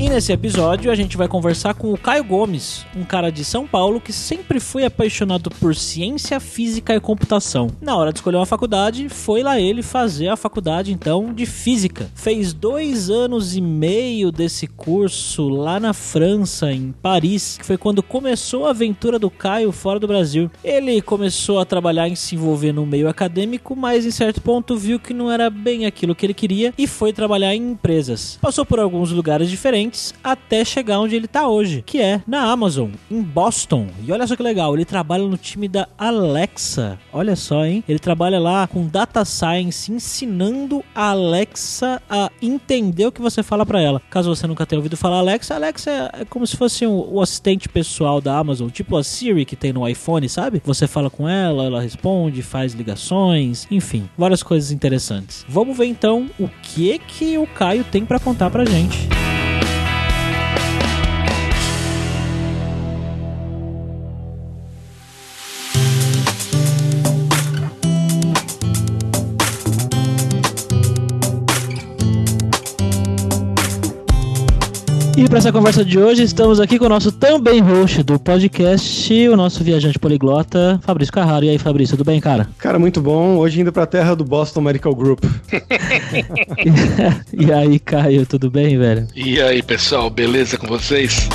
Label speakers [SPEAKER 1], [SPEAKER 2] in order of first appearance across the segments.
[SPEAKER 1] E nesse episódio a gente vai conversar com o Caio Gomes, um cara de São Paulo que sempre foi apaixonado por ciência, física e computação. Na hora de escolher uma faculdade, foi lá ele fazer a faculdade então de física. Fez dois anos e meio desse curso lá na França, em Paris, que foi quando começou a aventura do Caio fora do Brasil. Ele começou a trabalhar em se envolver no meio acadêmico, mas em certo ponto viu que não era bem aquilo que ele queria e foi trabalhar em empresas. Passou por alguns lugares diferentes até chegar onde ele tá hoje, que é na Amazon, em Boston. E olha só que legal, ele trabalha no time da Alexa. Olha só, hein? Ele trabalha lá com data science, ensinando a Alexa a entender o que você fala para ela. Caso você nunca tenha ouvido falar Alexa, Alexa é como se fosse um, o assistente pessoal da Amazon, tipo a Siri que tem no iPhone, sabe? Você fala com ela, ela responde, faz ligações, enfim, várias coisas interessantes. Vamos ver então o que que o Caio tem para contar pra gente. E para essa conversa de hoje, estamos aqui com o nosso também host do podcast, o nosso viajante poliglota, Fabrício Carraro. E aí, Fabrício, tudo bem, cara?
[SPEAKER 2] Cara, muito bom. Hoje indo pra terra do Boston Medical Group.
[SPEAKER 1] e aí, Caio, tudo bem, velho?
[SPEAKER 3] E aí, pessoal, beleza com vocês?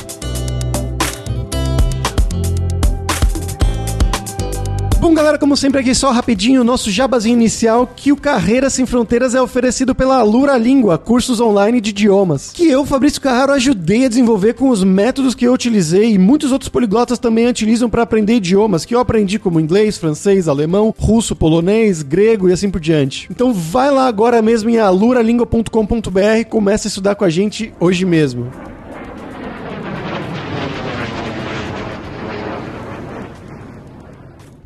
[SPEAKER 2] Bom, galera, como sempre aqui só rapidinho o nosso jabazinho inicial que o Carreira Sem Fronteiras é oferecido pela Lura Língua, cursos online de idiomas, que eu, Fabrício Carraro, ajudei a desenvolver com os métodos que eu utilizei e muitos outros poliglotas também utilizam para aprender idiomas, que eu aprendi como inglês, francês, alemão, russo, polonês, grego e assim por diante. Então vai lá agora mesmo em aluralingua.com.br e comece a estudar com a gente hoje mesmo.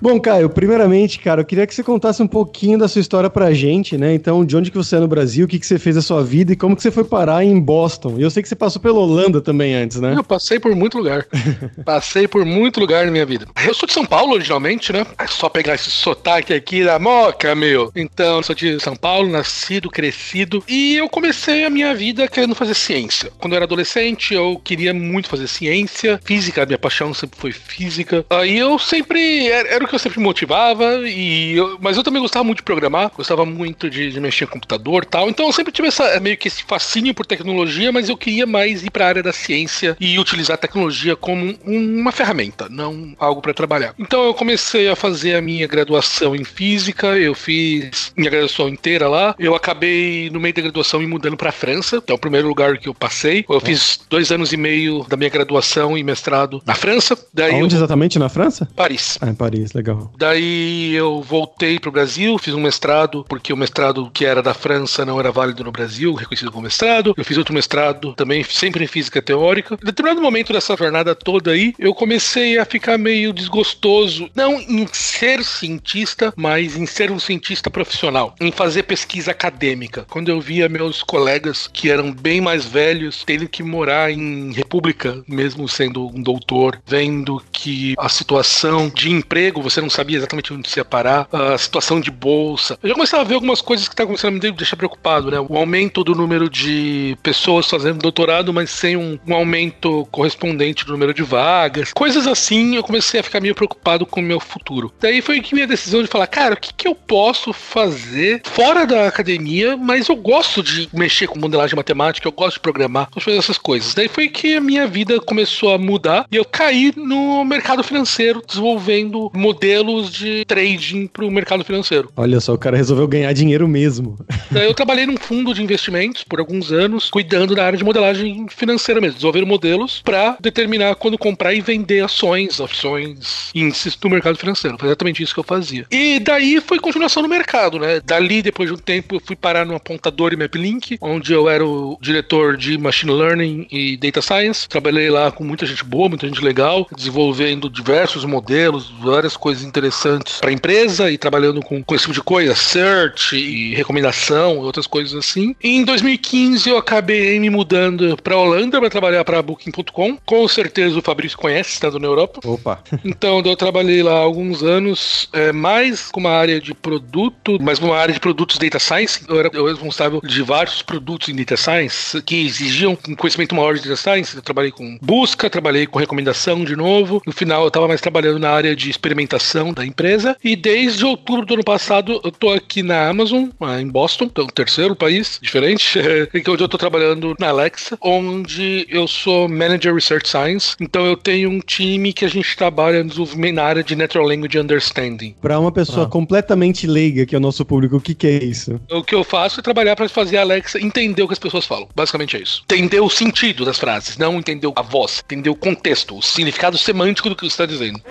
[SPEAKER 2] Bom, Caio, primeiramente, cara, eu queria que você contasse um pouquinho da sua história pra gente, né? Então, de onde que você é no Brasil, o que que você fez da sua vida e como que você foi parar em Boston. E eu sei que você passou pela Holanda também antes, né?
[SPEAKER 3] Eu passei por muito lugar. passei por muito lugar na minha vida. Eu sou de São Paulo, originalmente, né? É só pegar esse sotaque aqui da moca, meu. Então, eu sou de São Paulo, nascido, crescido. E eu comecei a minha vida querendo fazer ciência. Quando eu era adolescente, eu queria muito fazer ciência. Física, minha paixão sempre foi física. Aí eu sempre... Era, era que eu sempre motivava, e eu, mas eu também gostava muito de programar, gostava muito de, de mexer em computador tal. Então eu sempre tive essa, meio que esse fascínio por tecnologia, mas eu queria mais ir para a área da ciência e utilizar a tecnologia como um, uma ferramenta, não algo para trabalhar. Então eu comecei a fazer a minha graduação em física, eu fiz minha graduação inteira lá. Eu acabei, no meio da graduação, me mudando para a França, que é o primeiro lugar que eu passei. Eu fiz dois anos e meio da minha graduação e mestrado na França.
[SPEAKER 2] Daí Onde eu... exatamente na França?
[SPEAKER 3] Paris.
[SPEAKER 2] Ah, em Paris, legal.
[SPEAKER 3] Daí eu voltei para o Brasil, fiz um mestrado, porque o mestrado que era da França não era válido no Brasil, reconhecido como mestrado. Eu fiz outro mestrado também, sempre em física teórica. Em determinado momento dessa jornada toda aí, eu comecei a ficar meio desgostoso, não em ser cientista, mas em ser um cientista profissional, em fazer pesquisa acadêmica. Quando eu via meus colegas que eram bem mais velhos tendo que morar em república, mesmo sendo um doutor, vendo que a situação de emprego você não sabia exatamente onde você ia parar, a situação de bolsa. Eu já começava a ver algumas coisas que estavam começando a me deixar preocupado, né? O aumento do número de pessoas fazendo doutorado, mas sem um, um aumento correspondente do número de vagas. Coisas assim, eu comecei a ficar meio preocupado com o meu futuro. Daí foi que minha decisão de falar, cara, o que, que eu posso fazer fora da academia, mas eu gosto de mexer com modelagem matemática, eu gosto de programar, gosto de fazer essas coisas. Daí foi que a minha vida começou a mudar e eu caí no mercado financeiro, desenvolvendo modelos modelos de trading para o mercado financeiro.
[SPEAKER 2] Olha só, o cara resolveu ganhar dinheiro mesmo.
[SPEAKER 3] Eu trabalhei num fundo de investimentos por alguns anos, cuidando da área de modelagem financeira mesmo, desenvolvendo modelos para determinar quando comprar e vender ações, opções, índices do mercado financeiro. Foi exatamente isso que eu fazia. E daí foi continuação no mercado, né? Dali, depois de um tempo, eu fui parar no apontador e MapLink, onde eu era o diretor de Machine Learning e Data Science. Trabalhei lá com muita gente boa, muita gente legal, desenvolvendo diversos modelos, várias coisas coisas interessantes para a empresa e trabalhando com, com esse tipo de coisa, search e recomendação e outras coisas assim. E em 2015 eu acabei me mudando para Holanda para trabalhar para Booking.com. Com certeza o Fabrício conhece, estando na Europa.
[SPEAKER 2] Opa.
[SPEAKER 3] Então eu trabalhei lá alguns anos, é, mais com uma área de produto, mas uma área de produtos data science. Eu era, eu responsável de vários produtos em data science que exigiam um conhecimento maior de data science. Eu trabalhei com busca, trabalhei com recomendação de novo. No final eu estava mais trabalhando na área de experimentação da empresa. E desde outubro do ano passado eu tô aqui na Amazon, em Boston, então terceiro país diferente, que onde eu tô trabalhando na Alexa, onde eu sou Manager Research Science. Então eu tenho um time que a gente trabalha no desenvolvimento na área de Natural Language Understanding.
[SPEAKER 2] Para uma pessoa ah. completamente leiga, que é o nosso público, o que, que é isso?
[SPEAKER 3] O que eu faço é trabalhar para fazer a Alexa entender o que as pessoas falam. Basicamente é isso. Entender o sentido das frases, não entender a voz, entender o contexto, o significado semântico do que você está dizendo.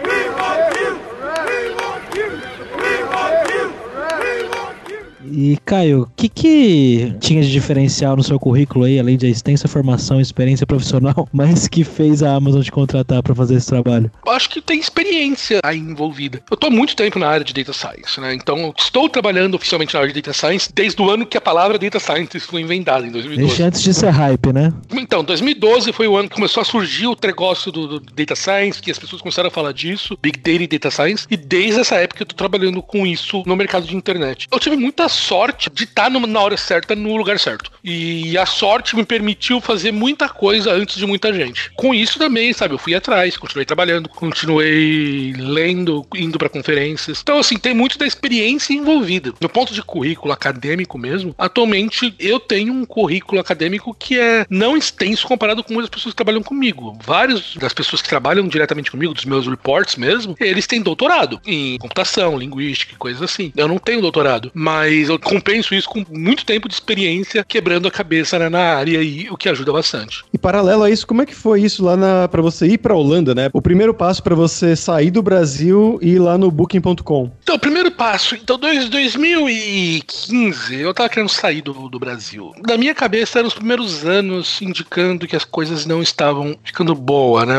[SPEAKER 1] E, Caio, o que, que tinha de diferencial no seu currículo aí, além de extensa formação e experiência profissional, mas que fez a Amazon te contratar para fazer esse trabalho?
[SPEAKER 3] Eu acho que tem experiência aí envolvida. Eu tô há muito tempo na área de Data Science, né? Então, estou trabalhando oficialmente na área de Data Science desde o ano que a palavra Data Science foi inventada, em 2012.
[SPEAKER 1] Desde antes de ser hype, né?
[SPEAKER 3] Então, 2012 foi o ano que começou a surgir o negócio do, do Data Science, que as pessoas começaram a falar disso, Big Data e Data Science, e desde essa época eu tô trabalhando com isso no mercado de internet. Eu tive muita sorte de estar na hora certa, no lugar certo. E a sorte me permitiu fazer muita coisa antes de muita gente. Com isso também, sabe, eu fui atrás, continuei trabalhando, continuei lendo, indo para conferências. Então, assim, tem muito da experiência envolvida. No ponto de currículo acadêmico mesmo, atualmente eu tenho um currículo acadêmico que é não extenso comparado com muitas pessoas que trabalham comigo. Várias das pessoas que trabalham diretamente comigo, dos meus reports mesmo, eles têm doutorado em computação, linguística, coisas assim. Eu não tenho doutorado, mas eu compenso isso com muito tempo de experiência quebrando a cabeça né, na área e o que ajuda bastante.
[SPEAKER 2] E paralelo a isso, como é que foi isso lá na para você ir para Holanda, né? O primeiro passo para você sair do Brasil e ir lá no booking.com.
[SPEAKER 3] Então, o primeiro passo, então, dois, 2015, eu tava querendo sair do, do Brasil. Na minha cabeça eram os primeiros anos indicando que as coisas não estavam ficando boa, né?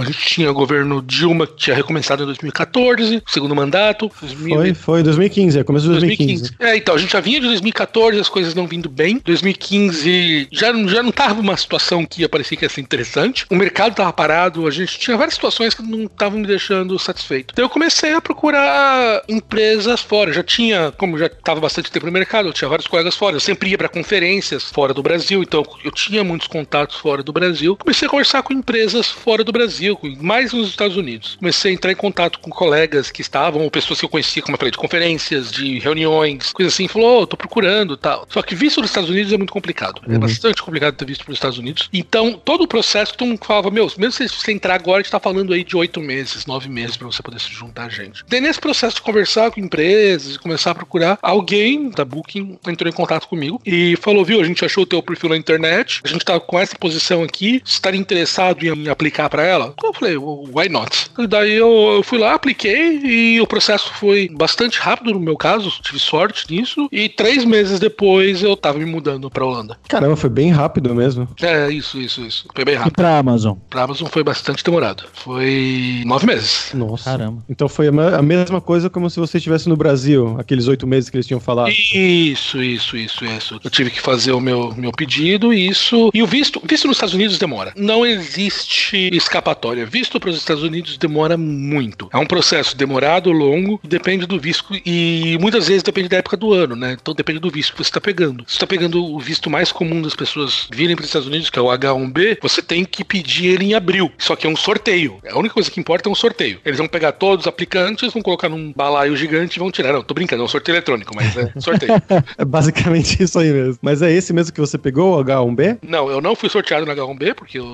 [SPEAKER 3] A gente tinha o governo Dilma que tinha recomeçado em 2014, segundo mandato.
[SPEAKER 2] 2000... Foi, foi 2015, é começo de 2015. 2015.
[SPEAKER 3] É, então, a gente já vinha de 2014, as coisas não vindo bem. 2015 já, já não tava uma situação que ia parecer que ia ser interessante. O mercado tava parado, a gente tinha várias situações que não estavam me deixando satisfeito. Então eu comecei a procurar empresas fora. Já tinha, como já estava bastante tempo no mercado, eu tinha vários colegas fora. Eu sempre ia para conferências fora do Brasil, então eu tinha muitos contatos fora do Brasil. Comecei a conversar com empresas fora do Brasil, mais nos Estados Unidos. Comecei a entrar em contato com colegas que estavam, ou pessoas que eu conhecia, como eu falei, de conferências, de reuniões, coisas assim. Falou, oh, tô procurando tal. Só que visto nos Estados Unidos é muito complicado. É uhum. É bastante complicado ter visto para os Estados Unidos. Então, todo o processo, todo mundo falava, meu, mesmo se você entrar agora, a gente tá falando aí de oito meses, nove meses para você poder se juntar a gente. Daí, nesse processo de conversar com empresas e começar a procurar, alguém da Booking entrou em contato comigo e falou, viu, a gente achou o teu perfil na internet, a gente tá com essa posição aqui, você estaria interessado em aplicar para ela? Eu falei, why not? E daí eu, eu fui lá, apliquei e o processo foi bastante rápido no meu caso, tive sorte nisso, e três meses depois eu tava me mudando pra Holanda.
[SPEAKER 2] Caramba, foi bem rápido mesmo.
[SPEAKER 3] É, isso, isso, isso. Foi bem rápido.
[SPEAKER 1] E pra Amazon?
[SPEAKER 3] Pra Amazon foi bastante demorado. Foi nove meses.
[SPEAKER 2] Nossa. Caramba. Então foi a mesma coisa como se você estivesse no Brasil, aqueles oito meses que eles tinham falado.
[SPEAKER 3] Isso, isso, isso, isso. Eu tive que fazer o meu, meu pedido e isso. E o visto, visto nos Estados Unidos demora. Não existe escapatória. Visto para os Estados Unidos demora muito. É um processo demorado, longo, depende do visto e muitas vezes depende da época do ano, né? Então depende do visto que você está pegando. Se está pegando o visto mais comum das pessoas virem para os Estados Unidos, que é o H1B, você tem que pedir ele em abril. Só que é um sorteio. A única coisa que importa é um sorteio. Eles vão pegar todos os aplicantes, vão colocar num balaio gigante e vão tirar. Não, tô brincando, é um sorteio eletrônico, mas é sorteio.
[SPEAKER 2] é basicamente isso aí mesmo. Mas é esse mesmo que você pegou, o H1B?
[SPEAKER 3] Não, eu não fui sorteado no H1B, porque eu,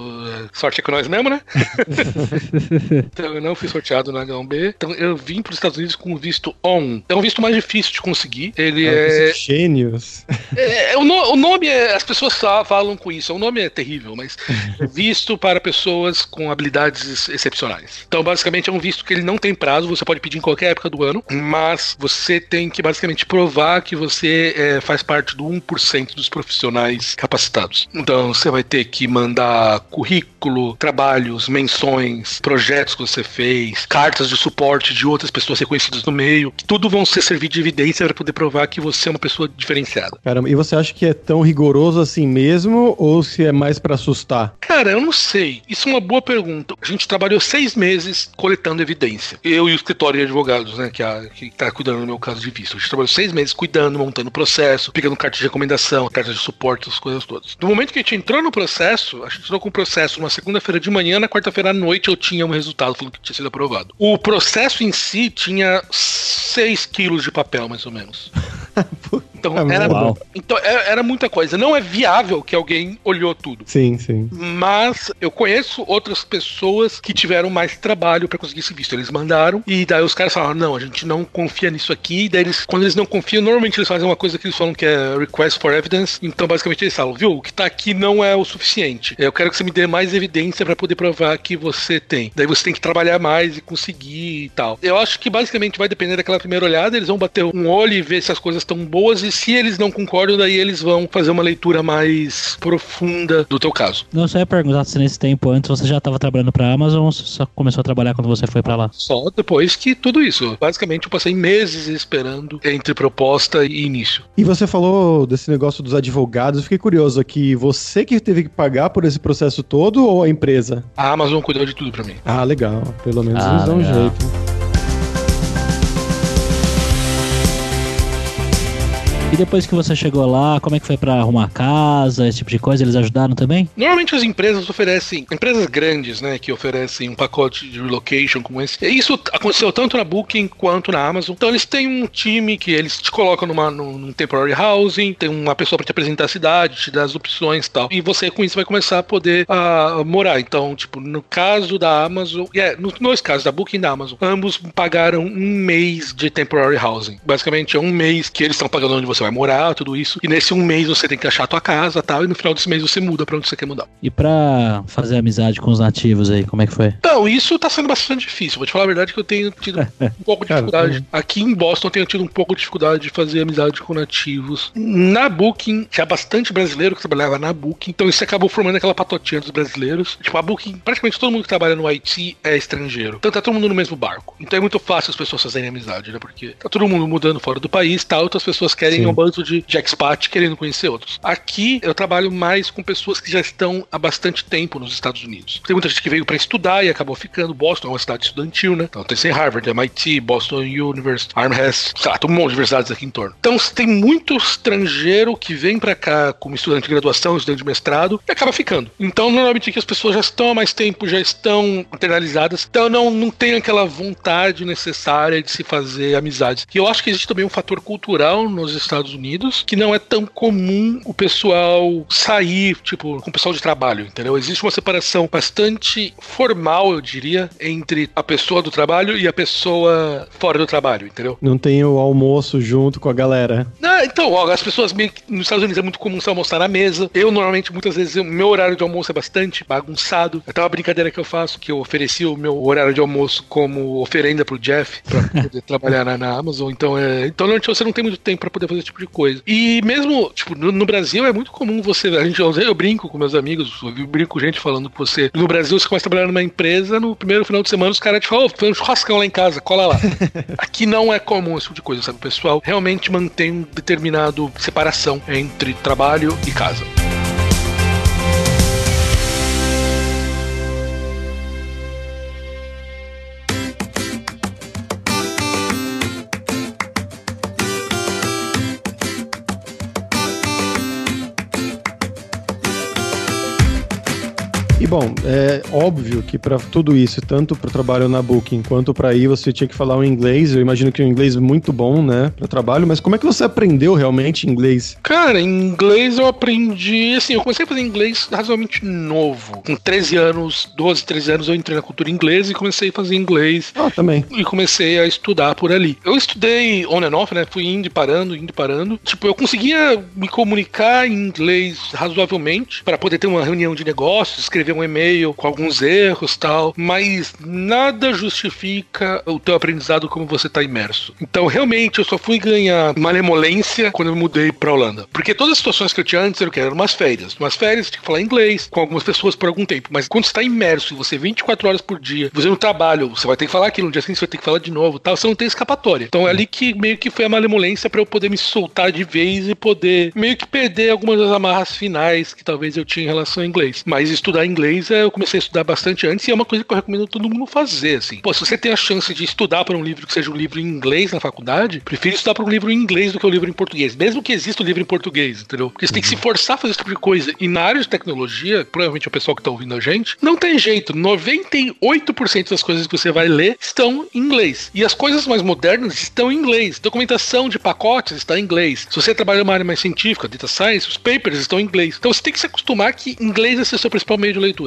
[SPEAKER 3] sorte é com nós mesmo, né? então eu não fui sorteado no H1B. Então eu vim para os Estados Unidos com o visto ON. É um visto mais difícil de conseguir. Ele é.
[SPEAKER 2] é... Gênios.
[SPEAKER 3] É, é, o, no, o, nome é. As pessoas falam com isso. O nome é terrível, mas é visto para pessoas com habilidades excepcionais. Então, basicamente, é um visto que ele não tem prazo. Você pode pedir em qualquer época do ano, mas você tem que basicamente provar que você é, faz parte do 1% dos profissionais capacitados. Então, você vai ter que mandar currículo currículo, trabalhos, menções, projetos que você fez, cartas de suporte de outras pessoas reconhecidas no meio, tudo vão ser servir de evidência para poder provar que você é uma pessoa diferenciada.
[SPEAKER 2] Caramba, e você acha que é tão rigoroso assim mesmo ou se é mais para assustar?
[SPEAKER 3] Cara, eu não sei. Isso é uma boa pergunta. A gente trabalhou seis meses coletando evidência. Eu e o escritório de advogados, né, que, a, que tá cuidando no meu caso de visto. A gente trabalhou seis meses cuidando, montando o processo, pegando cartas de recomendação, cartas de suporte, as coisas todas. No momento que a gente entrou no processo, a gente entrou com o processo uma segunda-feira de manhã, na quarta-feira à noite eu tinha um resultado falando que tinha sido aprovado. O processo em si tinha 6 quilos de papel, mais ou menos. Então,
[SPEAKER 2] É
[SPEAKER 3] era,
[SPEAKER 1] Uau.
[SPEAKER 3] então é- era muita coisa. Não é viável que alguém olhou tudo.
[SPEAKER 2] Sim, sim.
[SPEAKER 3] Mas eu conheço outras pessoas que tiveram mais trabalho pra conseguir esse visto. Eles mandaram e daí os caras falaram: não, a gente não confia nisso aqui. E daí eles, quando eles não confiam, normalmente eles fazem uma coisa que eles falam que é request for evidence. Então basicamente eles falam: viu, o que tá aqui não é o suficiente. Eu quero que você me dê mais evidência pra poder provar que você tem. Daí você tem que trabalhar mais e conseguir e tal. Eu acho que basicamente vai depender daquela primeira olhada. Eles vão bater um olho e ver se as coisas estão boas. E se eles não concordam, daí eles vão fazer uma leitura mais profunda do teu caso.
[SPEAKER 1] Não, eu só ia perguntar se nesse tempo antes você já estava trabalhando pra Amazon ou você só começou a trabalhar quando você foi pra lá?
[SPEAKER 3] Só depois que tudo isso. Basicamente, eu passei meses esperando entre proposta e início.
[SPEAKER 2] E você falou desse negócio dos advogados, eu fiquei curioso aqui, você que teve que pagar por esse processo todo ou a empresa?
[SPEAKER 3] A Amazon cuidou de tudo pra mim.
[SPEAKER 2] Ah, legal. Pelo menos
[SPEAKER 1] Ah,
[SPEAKER 2] eles dão um jeito.
[SPEAKER 1] E depois que você chegou lá, como é que foi pra arrumar casa, esse tipo de coisa? Eles ajudaram também?
[SPEAKER 3] Normalmente as empresas oferecem, empresas grandes, né, que oferecem um pacote de relocation como esse. E isso aconteceu tanto na Booking quanto na Amazon. Então eles têm um time que eles te colocam numa, num, temporary housing, tem uma pessoa pra te apresentar a cidade, te dar as opções e tal. E você com isso vai começar a poder ah, morar. Então, tipo, no caso da Amazon, é, nos dois casos, da Booking e da Amazon, ambos pagaram um mês de temporary housing. Basicamente é um mês que eles estão pagando onde você vai morar, tudo isso. E nesse um mês você tem que achar a tua casa tal. E no final desse mês você muda pra onde você quer mudar.
[SPEAKER 1] E pra fazer amizade com os nativos aí, como é que foi?
[SPEAKER 3] Então, isso tá sendo bastante difícil. Vou te falar a verdade que eu tenho tido um pouco de dificuldade. Aqui em Boston eu tenho tido um pouco de dificuldade de fazer amizade com nativos. Na Booking, tinha bastante brasileiro que trabalhava na Booking, então isso acabou formando aquela patotinha dos brasileiros. Tipo, a Booking, praticamente todo mundo que trabalha no IT é estrangeiro. Então tá todo mundo no mesmo barco. Então é muito fácil as pessoas fazerem amizade, né? Porque tá todo mundo mudando fora do país, tá? Outras pessoas querem
[SPEAKER 2] Sim.
[SPEAKER 3] Um bando de, de expat querendo conhecer outros. Aqui eu trabalho mais com pessoas que já estão há bastante tempo nos Estados Unidos. Tem muita gente que veio pra estudar e acabou ficando. Boston é uma cidade estudantil, né? Então tem sem Harvard, MIT, Boston University, Armhurst, sei lá, tem um monte de universidades aqui em torno. Então tem muito estrangeiro que vem pra cá como estudante de graduação, estudante de mestrado e acaba ficando. Então normalmente aqui as pessoas já estão há mais tempo, já estão internalizadas, então não, não tem aquela vontade necessária de se fazer amizades. E eu acho que existe também um fator cultural nos Estados Unidos que não é tão comum o pessoal sair, tipo, com o pessoal de trabalho, entendeu? Existe uma separação bastante formal, eu diria, entre a pessoa do trabalho e a pessoa fora do trabalho, entendeu?
[SPEAKER 2] Não tem o almoço junto com a galera.
[SPEAKER 3] Ah, então, ó, as pessoas meio que nos Estados Unidos é muito comum você almoçar na mesa. Eu, normalmente, muitas vezes, o meu horário de almoço é bastante bagunçado. Até uma brincadeira que eu faço, que eu ofereci o meu horário de almoço como oferenda pro Jeff, pra poder trabalhar na, na Amazon. Então, é, então, normalmente, você não tem muito tempo pra poder fazer tipo de coisa. E mesmo, tipo, no, no Brasil é muito comum você. A gente, eu, brinco com meus amigos, eu brinco com gente falando que você. No Brasil, você começa a trabalhar numa empresa, no primeiro final de semana, os caras te falam, ô, foi um churrascão lá em casa, cola lá. Aqui não é comum esse tipo de coisa, sabe? O pessoal realmente mantém um determinado separação entre trabalho e casa.
[SPEAKER 2] Bom, é óbvio que para tudo isso, tanto para o trabalho na Booking quanto para ir, você tinha que falar o inglês. Eu imagino que o inglês é muito bom, né, para trabalho. Mas como é que você aprendeu realmente inglês?
[SPEAKER 3] Cara, inglês eu aprendi. Assim, eu comecei a fazer inglês razoavelmente novo. Com 13 anos, 12, 13 anos, eu entrei na cultura inglesa e comecei a fazer inglês.
[SPEAKER 2] Ah, também.
[SPEAKER 3] e comecei a estudar por ali. Eu estudei on and off, né? Fui indo e parando, indo e parando. Tipo, eu conseguia me comunicar em inglês razoavelmente para poder ter uma reunião de negócios, escrever um e-mail com alguns erros tal, mas nada justifica o teu aprendizado como você tá imerso. Então, realmente, eu só fui ganhar malemolência quando eu mudei pra Holanda. Porque todas as situações que eu tinha antes, eu quero umas férias. Umas férias, tinha que falar inglês com algumas pessoas por algum tempo. Mas quando você tá imerso e você 24 horas por dia, você no trabalho, você vai ter que falar aquilo, no dia seguinte você vai ter que falar de novo tal, você não tem escapatória. Então é ali que meio que foi a malemolência para eu poder me soltar de vez e poder meio que perder algumas das amarras finais que talvez eu tinha em relação ao inglês. Mas estudar inglês, é, eu comecei a estudar bastante antes e é uma coisa que eu recomendo todo mundo fazer, assim. Pô, se você tem a chance de estudar para um livro que seja um livro em inglês na faculdade, prefiro estudar para um livro em inglês do que um livro em português, mesmo que exista o um livro em português, entendeu? Porque você uhum. tem que se uhum. forçar a fazer esse tipo de coisa. E na área de tecnologia, provavelmente o pessoal que tá ouvindo a gente, não tem jeito. 98% das coisas que você vai ler estão em inglês. E as coisas mais modernas estão em inglês. Documentação de pacotes está em inglês. Se você trabalha numa área mais científica, data science, os papers estão em inglês. Então você tem que se acostumar que inglês é seu principal meio de leitura.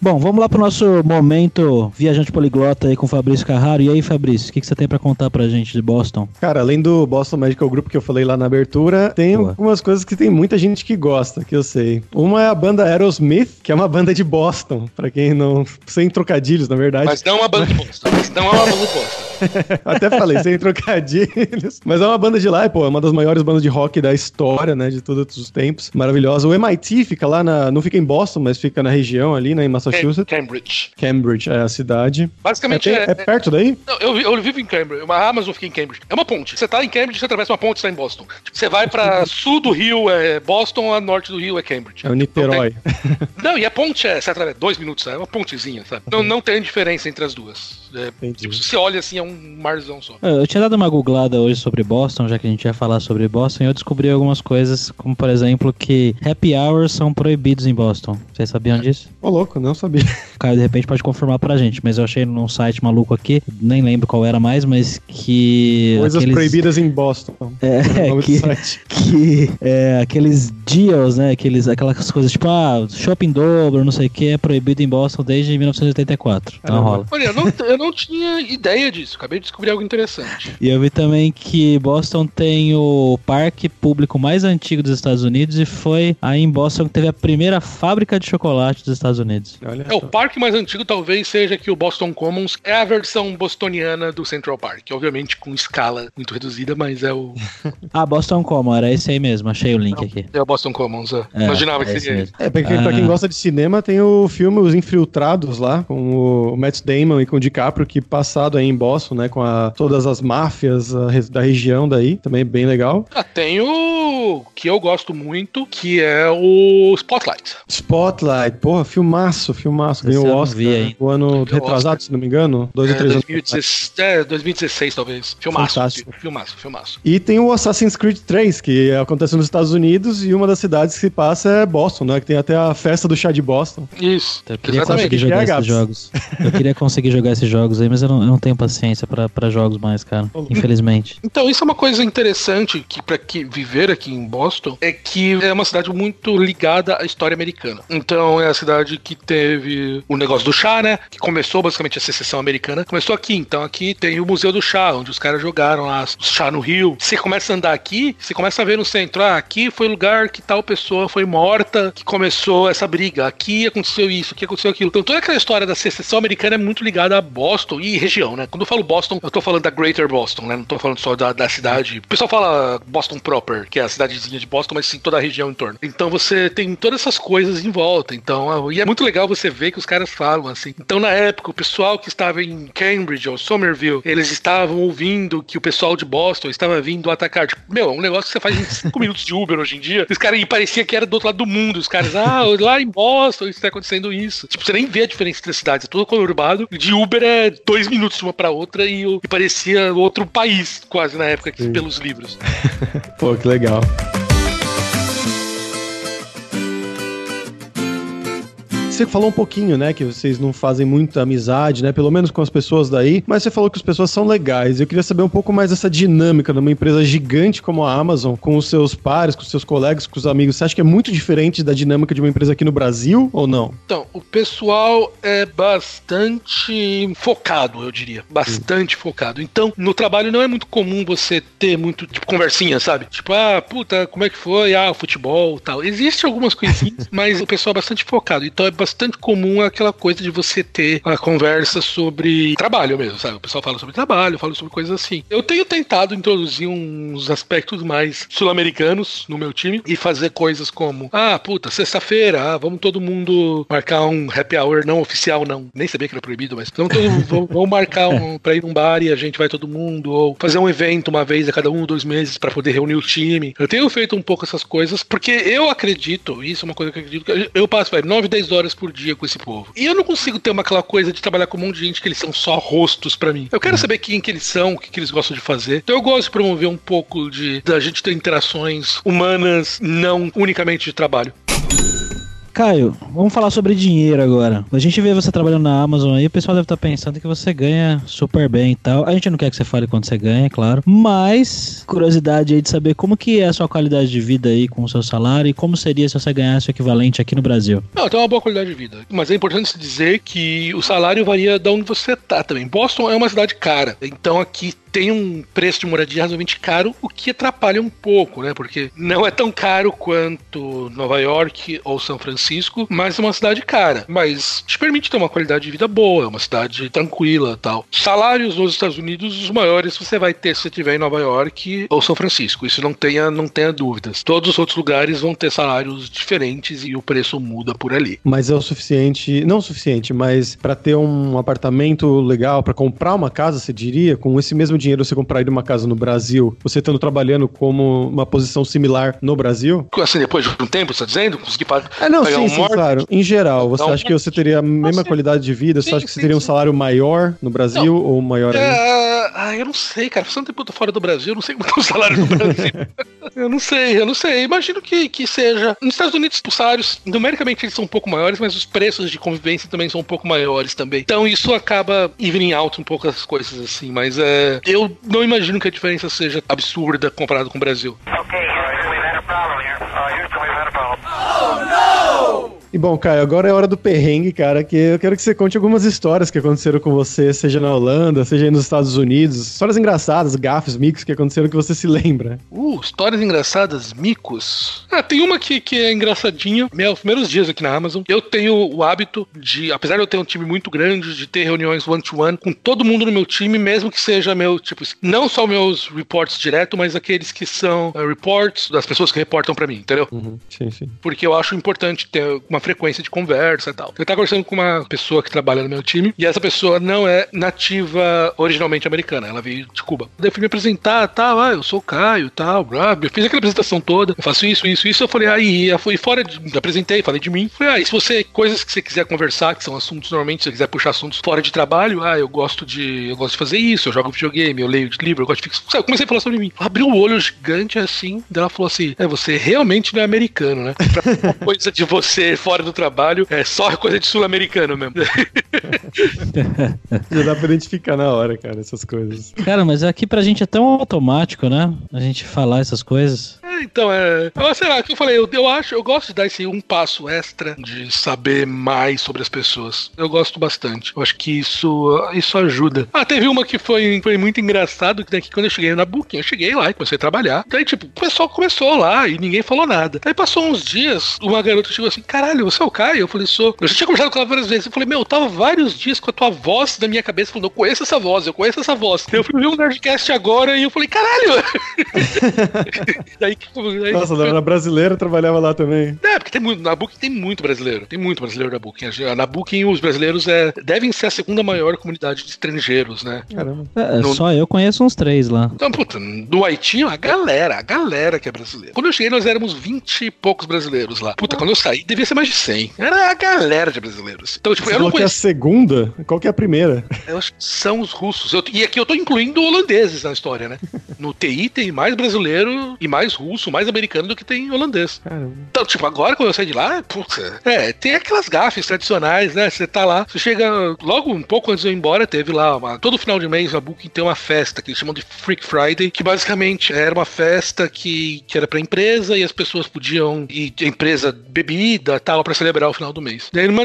[SPEAKER 1] Bom, vamos lá para o nosso momento viajante poliglota aí com Fabrício Carraro. E aí, Fabrício, o que, que você tem para contar para gente de Boston?
[SPEAKER 2] Cara, além do Boston Medical Group que eu falei lá na abertura, tem Boa. algumas coisas que tem muita gente que gosta, que eu sei. Uma é a banda Aerosmith, que é uma banda de Boston, para quem não... sem trocadilhos, na verdade.
[SPEAKER 3] Mas não é uma banda de Boston. Mas não é uma banda de Boston.
[SPEAKER 2] Até falei, sem trocadilhos. Mas é uma banda de lá, pô, é uma das maiores bandas de rock da história, né, de todos os tempos. Maravilhosa. O MIT fica lá na. Não fica em Boston, mas fica na região ali, né, em Massachusetts.
[SPEAKER 3] Cambridge.
[SPEAKER 2] Cambridge é a cidade.
[SPEAKER 3] Basicamente
[SPEAKER 2] é. É, é perto daí?
[SPEAKER 3] Não, eu, eu vivo em Cambridge. Uma Amazon fica em Cambridge. É uma ponte. Você tá em Cambridge, você atravessa uma ponte e tá em Boston. Tipo, você vai pra sul do Rio é Boston, a norte do Rio é Cambridge.
[SPEAKER 2] É o Niterói.
[SPEAKER 3] Não, tem... não e a ponte é, você atravessa dois minutos, é uma pontezinha, sabe? Não, não tem diferença entre as duas. É, tipo, se você olha assim, é um marzão só.
[SPEAKER 1] É, eu tinha dado uma googlada hoje sobre Boston, já que a gente ia falar sobre Boston, e eu descobri algumas coisas, como por exemplo que happy hours são proibidos em Boston. Vocês sabiam disso?
[SPEAKER 2] Ô, louco, não sabia.
[SPEAKER 1] O Caio, de repente, pode confirmar pra gente, mas eu achei num site maluco aqui, nem lembro qual era mais, mas que.
[SPEAKER 2] Coisas aqueles... proibidas em Boston.
[SPEAKER 1] É, que, que é, aqueles deals, né? Aqueles, aquelas coisas tipo, ah, shopping dobro, não sei o que, é proibido em Boston desde 1984. Então rola.
[SPEAKER 3] Olha, eu não, eu não tinha ideia disso. Acabei de descobrir algo interessante.
[SPEAKER 1] E eu vi também que Boston tem o parque público mais antigo dos Estados Unidos e foi aí em Boston que teve a primeira fábrica de chocolate dos Estados Unidos.
[SPEAKER 3] é, o parque mais antigo talvez seja que o Boston Commons é a versão bostoniana do Central Park. Obviamente com escala muito reduzida, mas é o.
[SPEAKER 1] ah, Boston Commons, era esse aí mesmo. Achei o link Não, aqui.
[SPEAKER 3] É o Boston Commons, é. é Imaginava é que seria
[SPEAKER 2] É, pra quem, ah. pra quem gosta de cinema, tem o filme Os Infiltrados lá, com o Matt Damon e com o DiCaprio, que passado aí em Boston, né? Com a, todas as máfias a, da região daí, também bem legal.
[SPEAKER 3] Ah, tem o que eu gosto muito, que é o Spotlight.
[SPEAKER 2] Spotlight, porra, filmaço, filmaço. Ganhou o Oscar o ano retrasado, Oscar. se não me engano. Dois
[SPEAKER 3] é,
[SPEAKER 2] ou três
[SPEAKER 3] 2016, anos. É, 2016 talvez. Filmaço. Fantástico. Filmaço, filmaço.
[SPEAKER 2] E tem o Assassin's Creed 3, que acontece nos Estados Unidos e uma das cidades que se passa é Boston, né? Que tem até a festa do chá de Boston.
[SPEAKER 3] Isso.
[SPEAKER 1] Então, eu queria Exatamente. conseguir jogar esses jogos. Eu queria conseguir jogar esses jogos aí, mas eu não, eu não tenho paciência para jogos mais, cara. Infelizmente.
[SPEAKER 3] Então, isso é uma coisa interessante que para que viver aqui em Boston é que é uma cidade muito ligada à história americana. Então, é a cidade que teve o negócio do chá, né? Que começou basicamente a secessão americana. Começou aqui. Então, aqui tem o Museu do Chá, onde os caras jogaram lá o chá no Rio. Você começa a andar aqui, você começa a ver no centro, ah, aqui foi o lugar que tal pessoa foi morta, que começou essa briga. Aqui aconteceu isso, aqui aconteceu aquilo. Então, toda aquela história da secessão americana é muito ligada a Boston e região, né? Quando eu falo Boston, eu tô falando da Greater Boston, né? Não tô falando só da, da cidade. O pessoal fala Boston proper, que é a cidadezinha de Boston, mas sim toda a região em torno. Então você tem todas essas coisas em volta. Então, e é muito legal você ver que os caras falam assim. Então, na época, o pessoal que estava em Cambridge ou Somerville, eles estavam ouvindo que o pessoal de Boston estava vindo atacar. Tipo, meu, é um negócio que você faz em 5 minutos de Uber hoje em dia. Os caras, e parecia que era do outro lado do mundo. Os caras, ah, lá em Boston está acontecendo isso. Tipo, você nem vê a diferença entre as cidades. É tudo conurbado. De Uber é dois minutos de uma para outra e, e, parecia outro país, quase na época, que, pelos livros.
[SPEAKER 2] Pô, que legal. Você falou um pouquinho, né, que vocês não fazem muita amizade, né, pelo menos com as pessoas daí, mas você falou que as pessoas são legais. Eu queria saber um pouco mais dessa dinâmica numa empresa gigante como a Amazon, com os seus pares, com os seus colegas, com os amigos. Você acha que é muito diferente da dinâmica de uma empresa aqui no Brasil ou não?
[SPEAKER 3] Então, o pessoal é bastante focado, eu diria. Bastante focado. Então, no trabalho não é muito comum você ter muito, tipo, conversinha, sabe? Tipo, ah, puta, como é que foi? Ah, o futebol tal. Existe algumas coisinhas, mas o pessoal é bastante focado. Então é bastante comum aquela coisa de você ter a conversa sobre trabalho mesmo, sabe? O pessoal fala sobre trabalho, fala sobre coisas assim. Eu tenho tentado introduzir uns aspectos mais sul-americanos no meu time e fazer coisas como, ah, puta, sexta-feira, ah, vamos todo mundo marcar um happy hour não oficial, não. Nem sabia que era proibido, mas vamos, todo, vamos, vamos marcar um, pra ir num bar e a gente vai todo mundo, ou fazer um evento uma vez a cada um, dois meses para poder reunir o time. Eu tenho feito um pouco essas coisas, porque eu acredito, isso é uma coisa que eu acredito, eu passo, velho, 9, 10 horas por dia com esse povo. E eu não consigo ter uma aquela coisa de trabalhar com um monte de gente que eles são só rostos para mim. Eu quero saber quem que eles são, o que, que eles gostam de fazer. Então eu gosto de promover um pouco de da gente ter interações humanas, não unicamente de trabalho.
[SPEAKER 1] Caio, vamos falar sobre dinheiro agora. A gente vê você trabalhando na Amazon aí, o pessoal deve estar pensando que você ganha super bem e tal. A gente não quer que você fale quanto você ganha, é claro. Mas, curiosidade aí de saber como que é a sua qualidade de vida aí com o seu salário e como seria se você ganhasse o equivalente aqui no Brasil.
[SPEAKER 3] Não, tem uma boa qualidade de vida. Mas é importante dizer que o salário varia de onde você tá também. Boston é uma cidade cara. Então aqui tem um preço de moradia razoavelmente caro, o que atrapalha um pouco, né? Porque não é tão caro quanto Nova York ou São Francisco, mas é uma cidade cara. Mas te permite ter uma qualidade de vida boa, é uma cidade tranquila tal. Salários nos Estados Unidos, os maiores você vai ter se estiver em Nova York ou São Francisco. Isso não tenha, não tenha dúvidas. Todos os outros lugares vão ter salários diferentes e o preço muda por ali.
[SPEAKER 2] Mas é o suficiente, não o suficiente, mas para ter um apartamento legal, para comprar uma casa, você diria, com esse mesmo dinheiro você compraria uma casa no Brasil, você estando trabalhando como uma posição similar no Brasil?
[SPEAKER 3] Assim, depois de um tempo, você está dizendo? Conseguir pagar.
[SPEAKER 2] É, não, sim, um sim, claro. Em geral, você acha que você teria a mesma qualidade de vida? Sim, você acha que você teria um salário maior no Brasil não. ou maior
[SPEAKER 3] é, Ah, eu não sei, cara. Tempo que eu tô fora do Brasil, eu não sei como é o salário no Brasil. eu não sei, eu não sei. Imagino que, que seja. Nos Estados Unidos, os salários, numericamente, eles são um pouco maiores, mas os preços de convivência também são um pouco maiores também. Então isso acaba evening out um pouco as coisas assim, mas é. Eu não imagino que a diferença seja absurda comparado com o Brasil.
[SPEAKER 2] E bom, Caio, agora é hora do perrengue, cara, que eu quero que você conte algumas histórias que aconteceram com você, seja na Holanda, seja aí nos Estados Unidos. Histórias engraçadas, gafes, micos que aconteceram que você se lembra.
[SPEAKER 3] Uh, histórias engraçadas, micos. Ah, tem uma que, que é engraçadinha. Meus primeiros dias aqui na Amazon, eu tenho o hábito de, apesar de eu ter um time muito grande, de ter reuniões one-to-one -one com todo mundo no meu time, mesmo que seja meu, tipo, não só meus reports direto, mas aqueles que são uh, reports das pessoas que reportam para mim, entendeu?
[SPEAKER 2] Uhum, sim, sim.
[SPEAKER 3] Porque eu acho importante ter uma frequência de conversa e tal. Eu tava conversando com uma pessoa que trabalha no meu time, e essa pessoa não é nativa originalmente americana, ela veio de Cuba. Daí eu fui me apresentar, tal, ah, eu sou o Caio, tal, blá, eu fiz aquela apresentação toda, eu faço isso, isso, isso, eu falei, aí, eu fui fora, de, apresentei, falei de mim, falei, ah, e se você, coisas que você quiser conversar, que são assuntos, normalmente, se você quiser puxar assuntos fora de trabalho, ah, eu gosto de, eu gosto de fazer isso, eu jogo videogame, eu leio livro, eu gosto de fixar, eu comecei a falar sobre mim. Abriu o olho gigante assim, daí ela falou assim, é, você realmente não é americano, né? Pra coisa de você fora do trabalho, é só coisa de sul-americano mesmo.
[SPEAKER 2] Já dá pra identificar na hora, cara, essas coisas.
[SPEAKER 1] Cara, mas aqui pra gente é tão automático, né? A gente falar essas coisas.
[SPEAKER 3] É, então, é. Sei lá, que eu falei, eu, eu acho, eu gosto de dar esse um passo extra de saber mais sobre as pessoas. Eu gosto bastante. Eu acho que isso, isso ajuda. Ah, teve uma que foi, foi muito engraçado, que quando eu cheguei na Booking, eu cheguei lá e comecei a trabalhar. Daí, tipo, o pessoal começou lá e ninguém falou nada. Aí passou uns dias, uma garota chegou assim: caralho, você é o Caio? Eu falei, sou. Eu já tinha conversado com ela várias vezes. Eu falei, meu, eu tava vários dias com a tua voz na minha cabeça, falando, eu conheço essa voz, eu conheço essa voz. Eu fui ver um Nerdcast agora e eu falei, caralho!
[SPEAKER 2] daí, daí, Nossa, ela era brasileira, trabalhava lá também.
[SPEAKER 3] É, porque tem muito, na Booking tem muito brasileiro. Tem muito brasileiro na Booking. Na Booking, os brasileiros é, devem ser a segunda maior comunidade de estrangeiros, né?
[SPEAKER 1] Caramba. É, no, só eu conheço uns três lá.
[SPEAKER 3] Então, puta, no Haiti, a galera, a galera que é brasileira. Quando eu cheguei, nós éramos 20 e poucos brasileiros lá. Puta, quando eu saí, devia ser mais de 100. Era a galera de brasileiros. Então, tipo,
[SPEAKER 2] Você
[SPEAKER 3] eu não
[SPEAKER 2] conheço. que é a segunda? Qual que é a primeira?
[SPEAKER 3] Eu acho que são os russos. Eu, e aqui eu tô incluindo holandeses na história, né? No TI tem mais brasileiro e mais russo, mais americano do que tem holandês. Caramba. Então, tipo, agora quando eu saí de lá, puta, é, tem aquelas gafes tradicionais, né? Você tá lá, você chega logo um pouco antes de eu ir embora, teve lá, uma, todo final de mês a Booking tem uma festa que eles chamam de Freak Friday, que basicamente era uma festa que, que era pra empresa e as pessoas podiam ir, a empresa bebida tal, pra celebrar o final do mês. Daí, numa,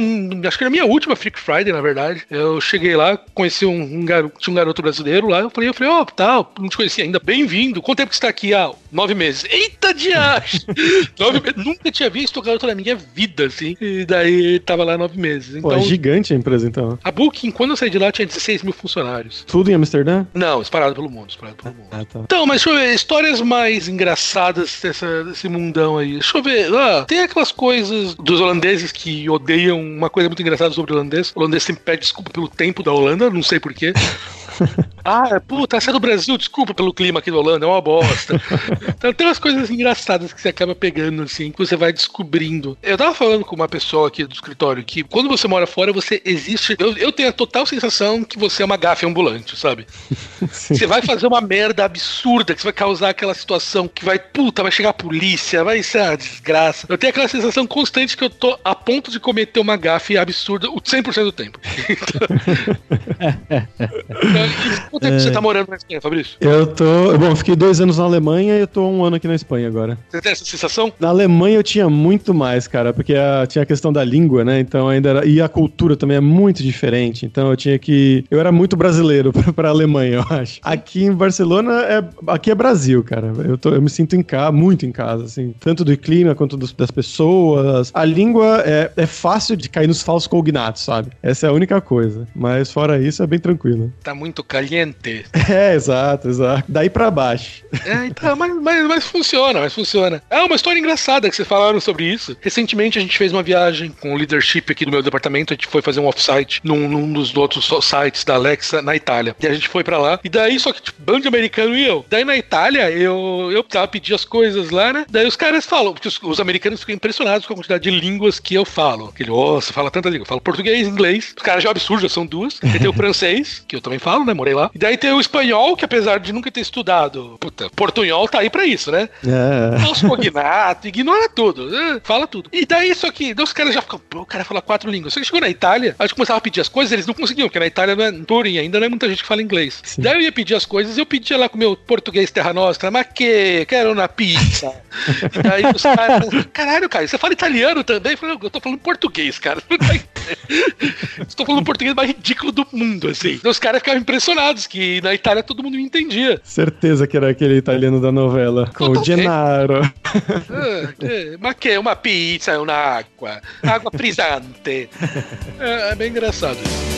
[SPEAKER 3] acho que era a minha última Freak Friday, na verdade, eu cheguei lá, conheci um, um garoto, tinha um garoto brasileiro lá, eu falei, eu falei, ó, oh, tal, não te conhecia ainda, bem-vindo, quanto tempo que você tá aqui? Ah, nove meses. Eita, diacho! nove meses, nunca tinha visto o garoto na minha vida, assim, e daí tava lá nove meses.
[SPEAKER 2] Então, Pô, é gigante a empresa, então.
[SPEAKER 3] A Booking, quando eu saí de lá, tinha 16 mil funcionários.
[SPEAKER 2] Tudo em Amsterdã?
[SPEAKER 3] Não, espalhado pelo mundo, espalhado pelo mundo. Ah, tá. Então, mas deixa eu ver, histórias mais engraçadas dessa, desse mundão aí. Deixa eu ver, ah, tem aquelas coisas dos holandeses que odeiam uma coisa muito engraçada sobre o holandês. O holandês sempre pede desculpa pelo tempo da Holanda, não sei porquê. Ah, puta, essa é do Brasil, desculpa pelo clima aqui da Holanda, é uma bosta. então tem umas coisas engraçadas que você acaba pegando, assim, que você vai descobrindo. Eu tava falando com uma pessoa aqui do escritório que quando você mora fora, você existe. Eu, eu tenho a total sensação que você é uma gafe ambulante, sabe? Você vai fazer uma merda absurda, que você vai causar aquela situação que vai, puta, vai chegar a polícia, vai ser uma desgraça. Eu tenho aquela sensação constante que eu tô a ponto de cometer uma gafe absurda o 100% do tempo. Então, Quanto tempo é... você tá morando na Espanha, Fabrício?
[SPEAKER 2] Eu tô. Bom, fiquei dois anos na Alemanha e eu tô um ano aqui na Espanha agora.
[SPEAKER 3] Você tem essa sensação?
[SPEAKER 2] Na Alemanha eu tinha muito mais, cara, porque a, tinha a questão da língua, né? Então ainda era. E a cultura também é muito diferente. Então eu tinha que. Eu era muito brasileiro pra, pra Alemanha, eu acho. Aqui em Barcelona é. Aqui é Brasil, cara. Eu, tô, eu me sinto em casa, muito em casa, assim. Tanto do clima quanto dos, das pessoas. A língua é, é fácil de cair nos falsos cognatos, sabe? Essa é a única coisa. Mas fora isso é bem tranquilo.
[SPEAKER 3] Tá muito caliente.
[SPEAKER 2] É, exato, exato. Daí pra baixo.
[SPEAKER 3] É, então, mas, mas, mas funciona, mas funciona. É uma história engraçada que vocês falaram sobre isso. Recentemente a gente fez uma viagem com o leadership aqui do meu departamento, a gente foi fazer um offsite num, num dos outros sites da Alexa na Itália. E a gente foi pra lá. E daí, só que, tipo, bando de americano e eu. Daí na Itália, eu, eu tava pedir as coisas lá, né? Daí os caras falam, porque os, os americanos ficam impressionados com a quantidade de línguas que eu falo. Aquele, ó, oh, você fala tanta língua. Eu falo português, inglês. Os caras já é um absurdo, já são duas. E tem o francês, que eu também falo, né? Morei lá. E daí tem o espanhol, que apesar de nunca ter estudado, puta, portunhol tá aí pra isso, né? É. Os cognato, ignora tudo, né? fala tudo. E daí, só que daí os caras já ficam, pô, o cara fala quatro línguas. Só que chegou na Itália, a gente começava a pedir as coisas, eles não conseguiam, porque na Itália, não é, em Turim ainda, não é muita gente que fala inglês. Sim. Daí eu ia pedir as coisas, eu pedia lá com o meu português terra nostra, mas que, quero na pizza. e daí os caras, caralho, cara, você fala italiano também? Eu falei, eu tô falando português, cara. Estou falando português mais ridículo do mundo, assim. Então os caras ficavam impressionados que na Itália todo mundo me entendia.
[SPEAKER 2] Certeza que era aquele italiano da novela. Com o Gennaro.
[SPEAKER 3] Ah, que, ma che uma pizza e un'acqua? Água frisante. É, é bem engraçado isso.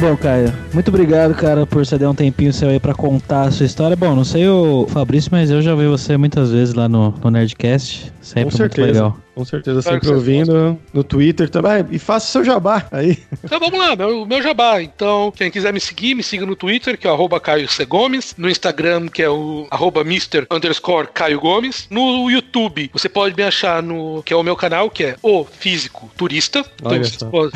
[SPEAKER 1] Bom, Caio, muito obrigado, cara, por você dar um tempinho seu aí pra contar a sua história. Bom, não sei o Fabrício, mas eu já vi você muitas vezes lá no, no Nerdcast. Sempre
[SPEAKER 2] Com certeza.
[SPEAKER 1] muito legal.
[SPEAKER 2] Com certeza, claro sempre ouvindo no Twitter também. E faça seu jabá aí.
[SPEAKER 3] Então vamos lá, meu, meu jabá. Então, quem quiser me seguir, me siga no Twitter, que é o Caio C. Gomes. No Instagram, que é o arroba Mr. underscore Caio Gomes. No YouTube, você pode me achar no. que é o meu canal, que é O Físico Turista. Então,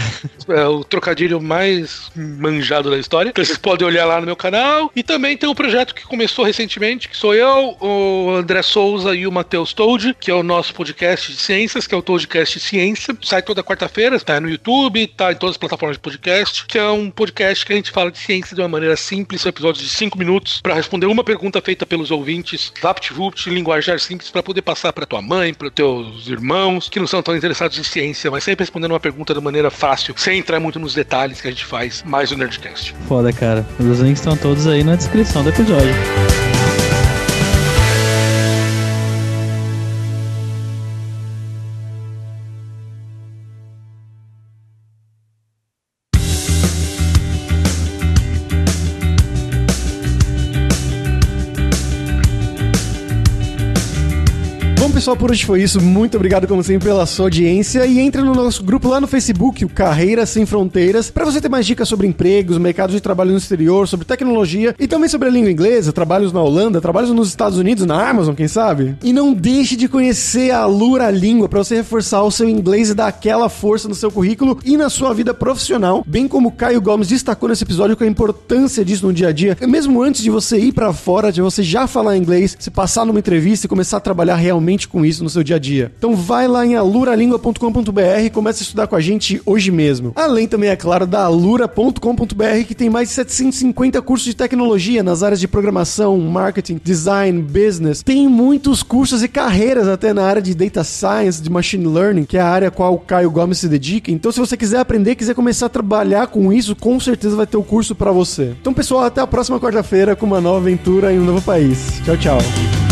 [SPEAKER 3] é o trocadilho mais manjado da história. Então vocês podem olhar lá no meu canal. E também tem um projeto que começou recentemente, que sou eu, o André Souza e o Matheus Told, que é o nosso podcast de ciência Ciências, que é o podcast Ciência. Sai toda quarta-feira, tá no YouTube, tá em todas as plataformas de podcast, que é um podcast que a gente fala de ciência de uma maneira simples, são episódios de 5 minutos, para responder uma pergunta feita pelos ouvintes, VaptVupt, linguajar simples, para poder passar para tua mãe, para teus irmãos, que não são tão interessados em ciência, mas sempre respondendo uma pergunta de maneira fácil, sem entrar muito nos detalhes que a gente faz mais no Nerdcast.
[SPEAKER 1] Foda, cara. Os links estão todos aí na descrição do episódio.
[SPEAKER 2] Por hoje foi isso. Muito obrigado, como sempre, pela sua audiência. E entre no nosso grupo lá no Facebook, o Carreiras Sem Fronteiras, para você ter mais dicas sobre empregos, mercado de trabalho no exterior, sobre tecnologia e também sobre a língua inglesa, trabalhos na Holanda, trabalhos nos Estados Unidos, na Amazon, quem sabe? E não deixe de conhecer a Lura Língua para você reforçar o seu inglês e dar aquela força no seu currículo e na sua vida profissional, bem como Caio Gomes destacou nesse episódio com a importância disso no dia a dia. Mesmo antes de você ir para fora, de você já falar inglês, se passar numa entrevista e começar a trabalhar realmente com isso no seu dia a dia. Então vai lá em aluralingua.com.br e comece a estudar com a gente hoje mesmo. Além também, é claro, da alura.com.br que tem mais de 750 cursos de tecnologia nas áreas de programação, marketing, design, business. Tem muitos cursos e carreiras até na área de data science, de machine learning, que é a área a qual o Caio Gomes se dedica. Então, se você quiser aprender, quiser começar a trabalhar com isso, com certeza vai ter o curso para você. Então, pessoal, até a próxima quarta-feira com uma nova aventura em um novo país. Tchau, tchau.